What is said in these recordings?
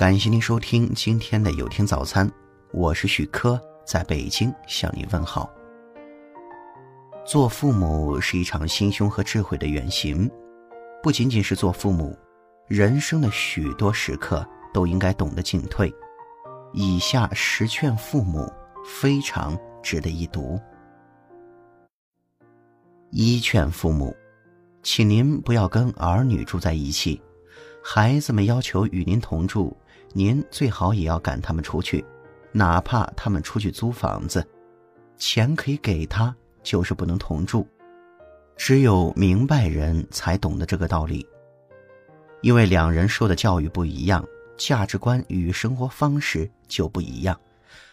感谢您收听今天的有听早餐，我是许科，在北京向您问好。做父母是一场心胸和智慧的远行，不仅仅是做父母，人生的许多时刻都应该懂得进退。以下十劝父母非常值得一读。一劝父母，请您不要跟儿女住在一起。孩子们要求与您同住，您最好也要赶他们出去，哪怕他们出去租房子，钱可以给他，就是不能同住。只有明白人才懂得这个道理，因为两人受的教育不一样，价值观与生活方式就不一样，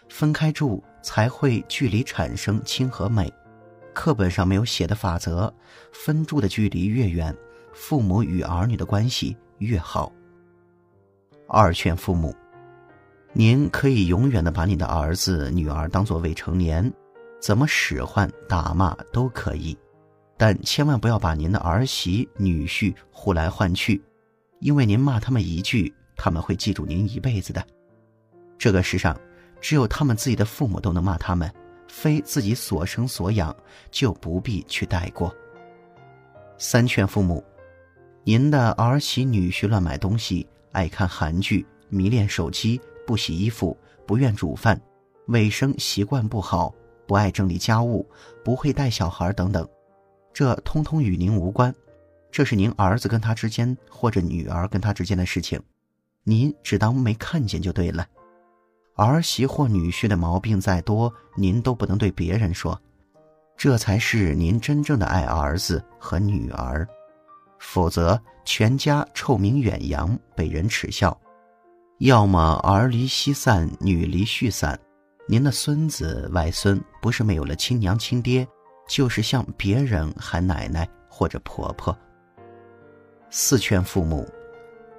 分开住才会距离产生亲和美。课本上没有写的法则，分住的距离越远，父母与儿女的关系。越好。二劝父母，您可以永远的把你的儿子、女儿当做未成年，怎么使唤、打骂都可以，但千万不要把您的儿媳、女婿呼来唤去，因为您骂他们一句，他们会记住您一辈子的。这个世上，只有他们自己的父母都能骂他们，非自己所生所养，就不必去带过。三劝父母。您的儿媳女婿乱买东西，爱看韩剧，迷恋手机，不洗衣服，不愿煮饭，卫生习惯不好，不爱整理家务，不会带小孩等等，这通通与您无关，这是您儿子跟他之间或者女儿跟他之间的事情，您只当没看见就对了。儿媳或女婿的毛病再多，您都不能对别人说，这才是您真正的爱儿子和女儿。否则，全家臭名远扬，被人耻笑；要么儿离妻散，女离婿散，您的孙子外孙不是没有了亲娘亲爹，就是向别人喊奶奶或者婆婆。四劝父母：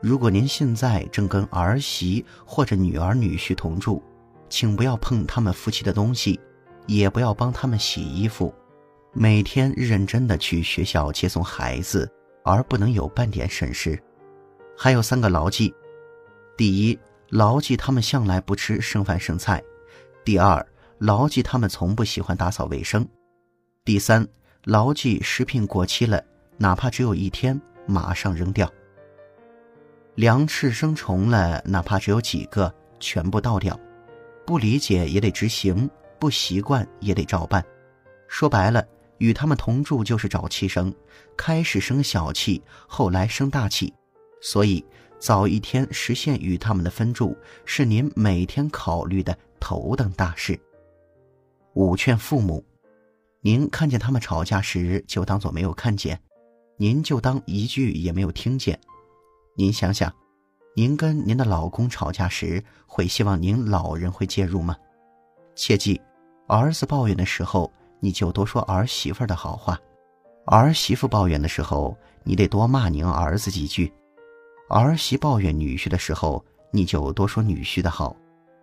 如果您现在正跟儿媳或者女儿女婿同住，请不要碰他们夫妻的东西，也不要帮他们洗衣服，每天认真的去学校接送孩子。而不能有半点损失，还有三个牢记：第一，牢记他们向来不吃剩饭剩菜；第二，牢记他们从不喜欢打扫卫生；第三，牢记食品过期了，哪怕只有一天，马上扔掉；粮食生虫了，哪怕只有几个，全部倒掉。不理解也得执行，不习惯也得照办。说白了。与他们同住就是找气生，开始生小气，后来生大气，所以早一天实现与他们的分住，是您每天考虑的头等大事。五劝父母，您看见他们吵架时，就当做没有看见，您就当一句也没有听见。您想想，您跟您的老公吵架时，会希望您老人会介入吗？切记，儿子抱怨的时候。你就多说儿媳妇的好话，儿媳妇抱怨的时候，你得多骂您儿子几句；儿媳抱怨女婿的时候，你就多说女婿的好；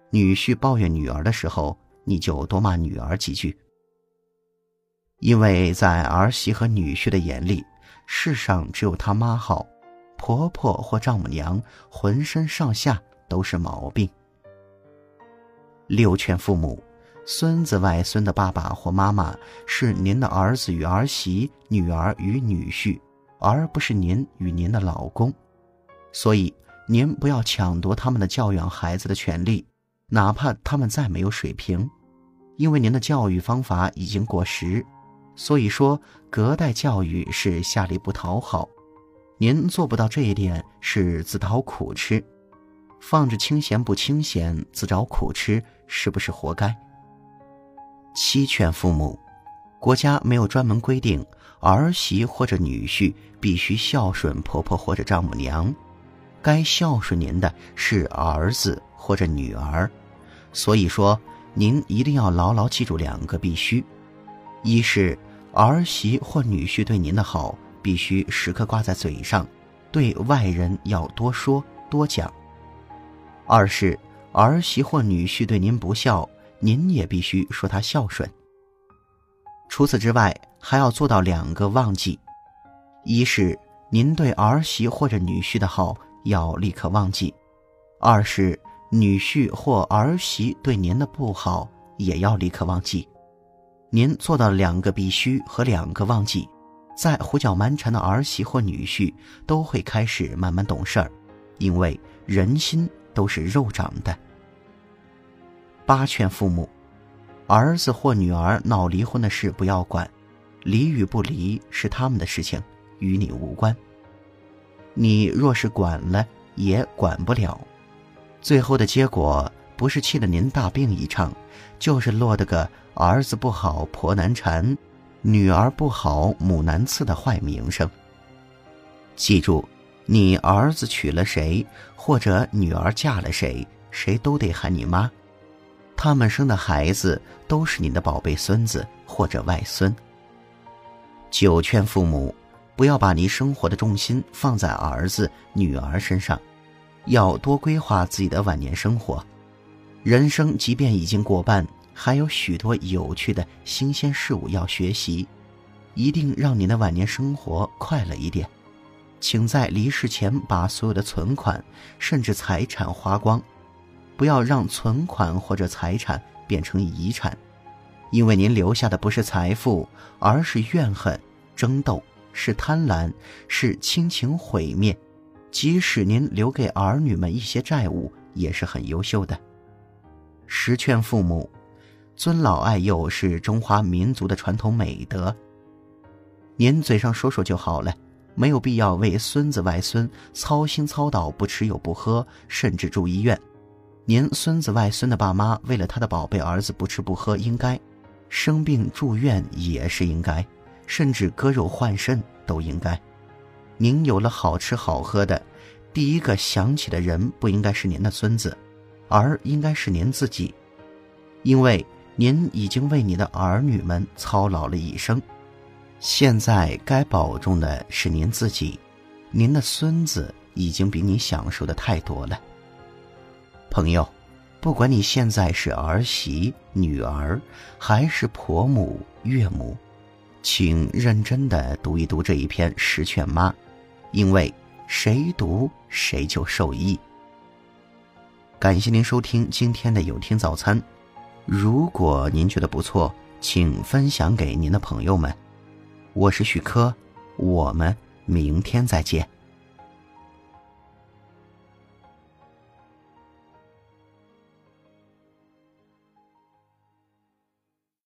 女婿抱怨女儿的时候，你就多骂女儿几句。因为在儿媳和女婿的眼里，世上只有他妈好，婆婆或丈母娘浑身上下都是毛病。六劝父母。孙子外孙的爸爸或妈妈是您的儿子与儿媳、女儿与女婿，而不是您与您的老公，所以您不要抢夺他们的教养孩子的权利，哪怕他们再没有水平，因为您的教育方法已经过时。所以说，隔代教育是下力不讨好，您做不到这一点是自讨苦吃，放着清闲不清闲，自找苦吃，是不是活该？七劝父母，国家没有专门规定儿媳或者女婿必须孝顺婆婆或者丈母娘，该孝顺您的是儿子或者女儿。所以说，您一定要牢牢记住两个必须：一是儿媳或女婿对您的好必须时刻挂在嘴上，对外人要多说多讲；二是儿媳或女婿对您不孝。您也必须说他孝顺。除此之外，还要做到两个忘记：一是您对儿媳或者女婿的好要立刻忘记；二是女婿或儿媳对您的不好，也要立刻忘记。您做到两个必须和两个忘记，在胡搅蛮缠的儿媳或女婿都会开始慢慢懂事儿，因为人心都是肉长的。八劝父母，儿子或女儿闹离婚的事不要管，离与不离是他们的事情，与你无关。你若是管了，也管不了，最后的结果不是气得您大病一场，就是落得个儿子不好婆难缠，女儿不好母难伺的坏名声。记住，你儿子娶了谁，或者女儿嫁了谁，谁都得喊你妈。他们生的孩子都是你的宝贝孙子或者外孙。九劝父母，不要把你生活的重心放在儿子、女儿身上，要多规划自己的晚年生活。人生即便已经过半，还有许多有趣的新鲜事物要学习，一定让你的晚年生活快乐一点。请在离世前把所有的存款甚至财产花光。不要让存款或者财产变成遗产，因为您留下的不是财富，而是怨恨、争斗，是贪婪，是亲情毁灭。即使您留给儿女们一些债务，也是很优秀的。十劝父母，尊老爱幼是中华民族的传统美德。您嘴上说说就好了，没有必要为孙子外孙操心操叨，不吃又不喝，甚至住医院。您孙子外孙的爸妈为了他的宝贝儿子不吃不喝，应该生病住院也是应该，甚至割肉换肾都应该。您有了好吃好喝的，第一个想起的人不应该是您的孙子，而应该是您自己，因为您已经为你的儿女们操劳了一生，现在该保重的是您自己，您的孙子已经比你享受的太多了。朋友，不管你现在是儿媳、女儿，还是婆母、岳母，请认真的读一读这一篇《十劝妈》，因为谁读谁就受益。感谢您收听今天的有听早餐，如果您觉得不错，请分享给您的朋友们。我是许科，我们明天再见。